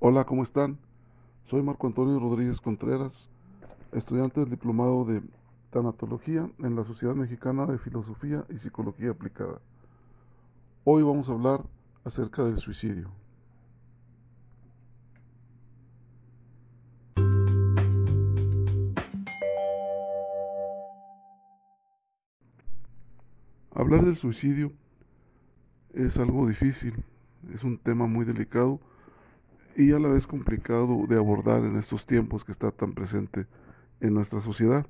Hola, ¿cómo están? Soy Marco Antonio Rodríguez Contreras, estudiante del Diplomado de Tanatología en la Sociedad Mexicana de Filosofía y Psicología Aplicada. Hoy vamos a hablar acerca del suicidio. Hablar del suicidio es algo difícil, es un tema muy delicado y a la vez complicado de abordar en estos tiempos que está tan presente en nuestra sociedad.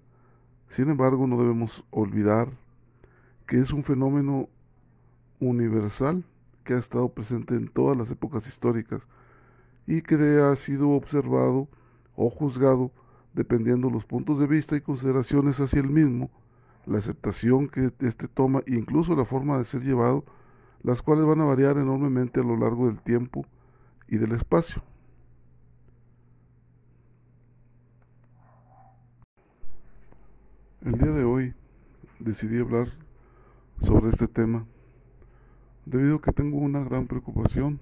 Sin embargo, no debemos olvidar que es un fenómeno universal que ha estado presente en todas las épocas históricas y que ha sido observado o juzgado dependiendo los puntos de vista y consideraciones hacia el mismo la aceptación que éste toma e incluso la forma de ser llevado, las cuales van a variar enormemente a lo largo del tiempo y del espacio. El día de hoy decidí hablar sobre este tema debido a que tengo una gran preocupación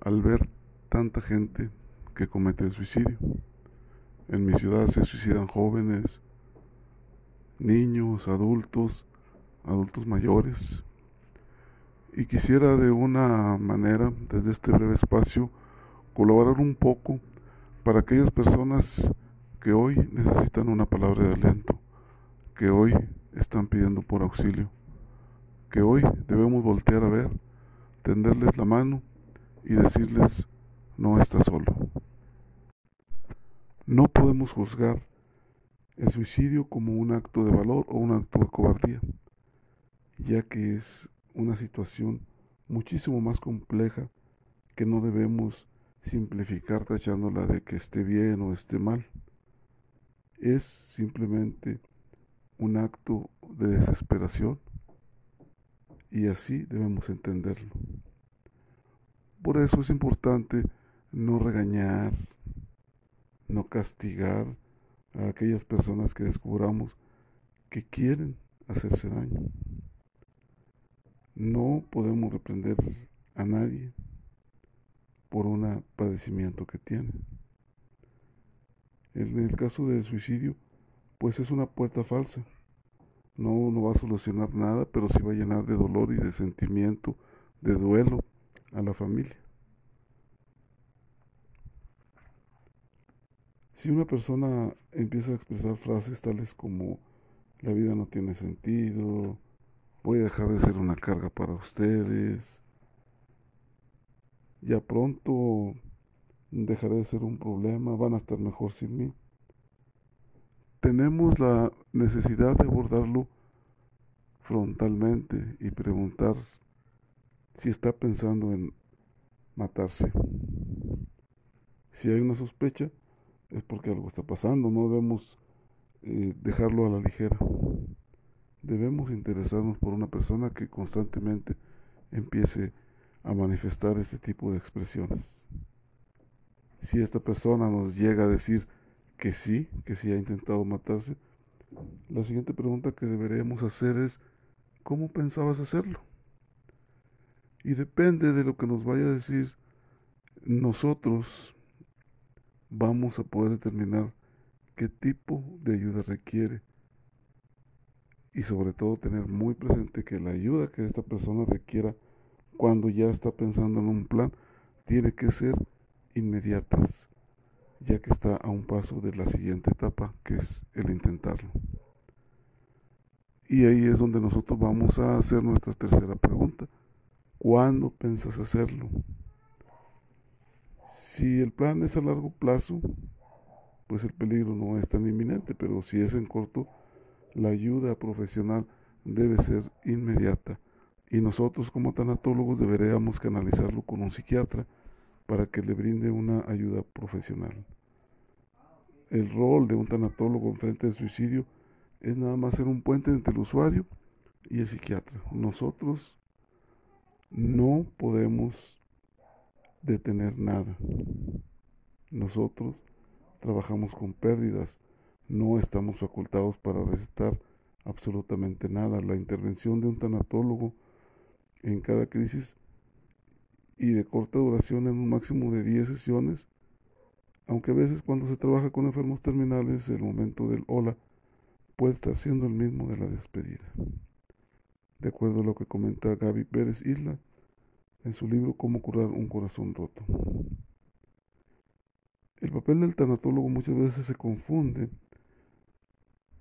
al ver tanta gente que comete el suicidio. En mi ciudad se suicidan jóvenes, niños, adultos, adultos mayores. Y quisiera de una manera, desde este breve espacio, colaborar un poco para aquellas personas que hoy necesitan una palabra de aliento, que hoy están pidiendo por auxilio, que hoy debemos voltear a ver, tenderles la mano y decirles, no está solo. No podemos juzgar el suicidio como un acto de valor o un acto de cobardía, ya que es una situación muchísimo más compleja que no debemos simplificar tachándola de que esté bien o esté mal. Es simplemente un acto de desesperación y así debemos entenderlo. Por eso es importante no regañar, no castigar, a aquellas personas que descubramos que quieren hacerse daño. No podemos reprender a nadie por un padecimiento que tiene. En el caso del suicidio, pues es una puerta falsa. No, no va a solucionar nada, pero sí va a llenar de dolor y de sentimiento, de duelo a la familia. Si una persona empieza a expresar frases tales como la vida no tiene sentido, voy a dejar de ser una carga para ustedes, ya pronto dejaré de ser un problema, van a estar mejor sin mí. Tenemos la necesidad de abordarlo frontalmente y preguntar si está pensando en matarse. Si hay una sospecha, es porque algo está pasando, no debemos eh, dejarlo a la ligera. Debemos interesarnos por una persona que constantemente empiece a manifestar este tipo de expresiones. Si esta persona nos llega a decir que sí, que sí ha intentado matarse, la siguiente pregunta que deberíamos hacer es, ¿cómo pensabas hacerlo? Y depende de lo que nos vaya a decir, nosotros vamos a poder determinar qué tipo de ayuda requiere y sobre todo tener muy presente que la ayuda que esta persona requiera cuando ya está pensando en un plan tiene que ser inmediatas, ya que está a un paso de la siguiente etapa, que es el intentarlo. Y ahí es donde nosotros vamos a hacer nuestra tercera pregunta. ¿Cuándo piensas hacerlo? Si el plan es a largo plazo, pues el peligro no es tan inminente, pero si es en corto, la ayuda profesional debe ser inmediata y nosotros como tanatólogos deberíamos canalizarlo con un psiquiatra para que le brinde una ayuda profesional. El rol de un tanatólogo en frente al suicidio es nada más ser un puente entre el usuario y el psiquiatra. Nosotros no podemos detener nada. Nosotros trabajamos con pérdidas, no estamos facultados para recetar absolutamente nada. La intervención de un tanatólogo en cada crisis y de corta duración en un máximo de 10 sesiones, aunque a veces cuando se trabaja con enfermos terminales el momento del hola puede estar siendo el mismo de la despedida. De acuerdo a lo que comenta Gaby Pérez Isla en su libro Cómo curar un corazón roto. El papel del tanatólogo muchas veces se confunde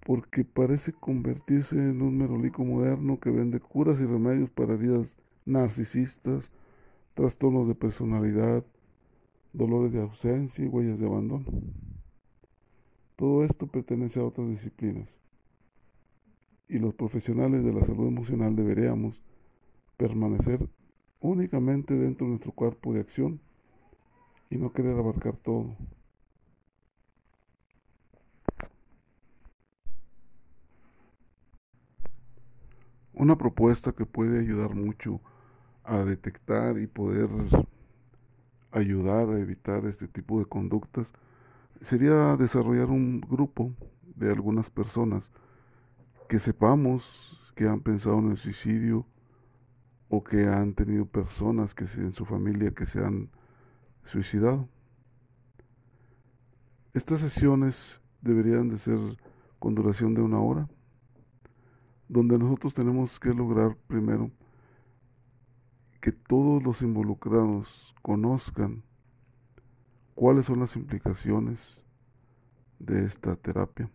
porque parece convertirse en un merolico moderno que vende curas y remedios para heridas narcisistas, trastornos de personalidad, dolores de ausencia y huellas de abandono. Todo esto pertenece a otras disciplinas y los profesionales de la salud emocional deberíamos permanecer únicamente dentro de nuestro cuerpo de acción y no querer abarcar todo. Una propuesta que puede ayudar mucho a detectar y poder ayudar a evitar este tipo de conductas sería desarrollar un grupo de algunas personas que sepamos que han pensado en el suicidio o que han tenido personas que en su familia que se han suicidado. Estas sesiones deberían de ser con duración de una hora, donde nosotros tenemos que lograr primero que todos los involucrados conozcan cuáles son las implicaciones de esta terapia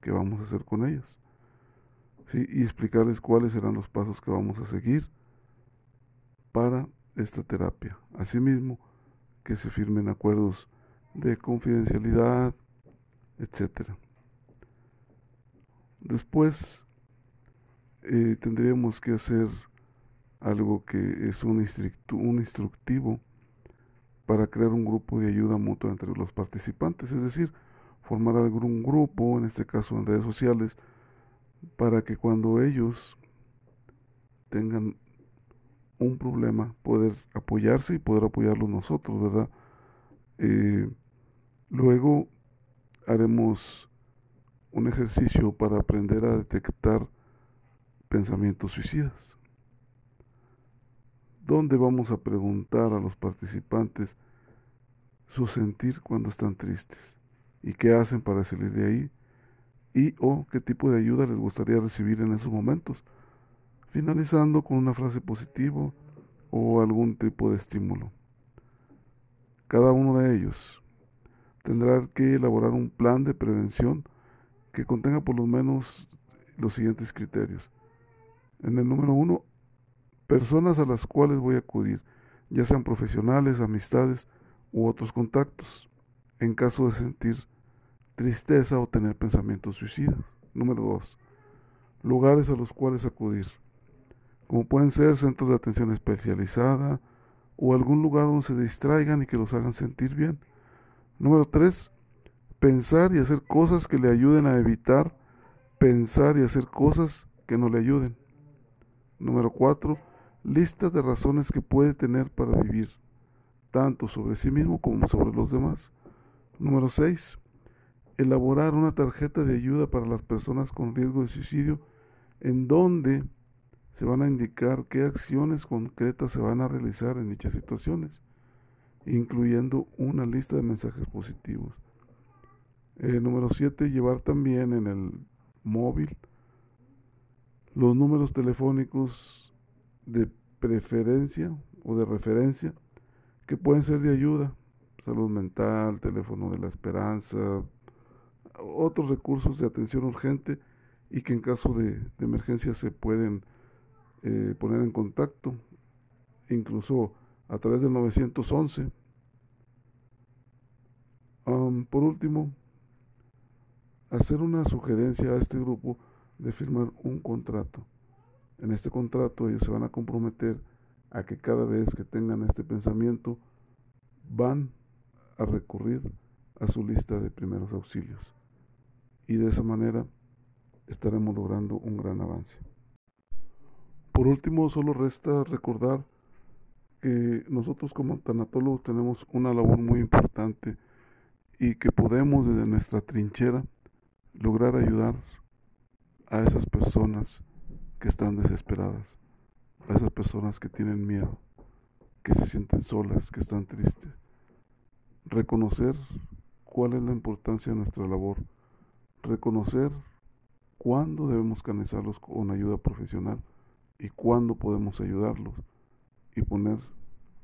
que vamos a hacer con ellas y explicarles cuáles serán los pasos que vamos a seguir para esta terapia. Asimismo, que se firmen acuerdos de confidencialidad, etc. Después eh, tendríamos que hacer algo que es un, instructivo para crear un grupo de ayuda mutua entre los participantes, es decir, formar algún grupo, en este caso en redes sociales, para que cuando ellos tengan un problema, poder apoyarse y poder apoyarlos nosotros, ¿verdad? Eh, luego haremos un ejercicio para aprender a detectar pensamientos suicidas, donde vamos a preguntar a los participantes su sentir cuando están tristes y qué hacen para salir de ahí y o qué tipo de ayuda les gustaría recibir en esos momentos, finalizando con una frase positiva o algún tipo de estímulo. Cada uno de ellos tendrá que elaborar un plan de prevención que contenga por lo menos los siguientes criterios. En el número uno, personas a las cuales voy a acudir, ya sean profesionales, amistades u otros contactos, en caso de sentir tristeza o tener pensamientos suicidas. Número dos, lugares a los cuales acudir, como pueden ser centros de atención especializada o algún lugar donde se distraigan y que los hagan sentir bien. Número tres, pensar y hacer cosas que le ayuden a evitar pensar y hacer cosas que no le ayuden. Número cuatro, lista de razones que puede tener para vivir, tanto sobre sí mismo como sobre los demás. Número seis, elaborar una tarjeta de ayuda para las personas con riesgo de suicidio en donde se van a indicar qué acciones concretas se van a realizar en dichas situaciones, incluyendo una lista de mensajes positivos. Eh, número 7. Llevar también en el móvil los números telefónicos de preferencia o de referencia que pueden ser de ayuda. Salud mental, teléfono de la esperanza, otros recursos de atención urgente y que en caso de, emergencia se pueden eh, poner en contacto, incluso a través del 911. por último, hacer una sugerencia a este grupo de firmar un contrato. En este contrato ellos se van a comprometer a que cada vez que tengan este pensamiento van a recurrir a su lista de primeros auxilios y de esa manera estaremos logrando un gran avance. Por último, solo resta recordar que nosotros como tanatólogos tenemos una labor muy importante y que podemos desde nuestra trinchera lograr ayudar a esas personas que están desesperadas, a esas personas que tienen miedo, que se sienten solas, que están tristes. Reconocer cuál es la importancia de nuestra labor. Reconocer cuándo debemos canalizarlos con ayuda profesional y cuándo podemos ayudarlos y poner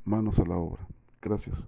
manos a la obra. Gracias.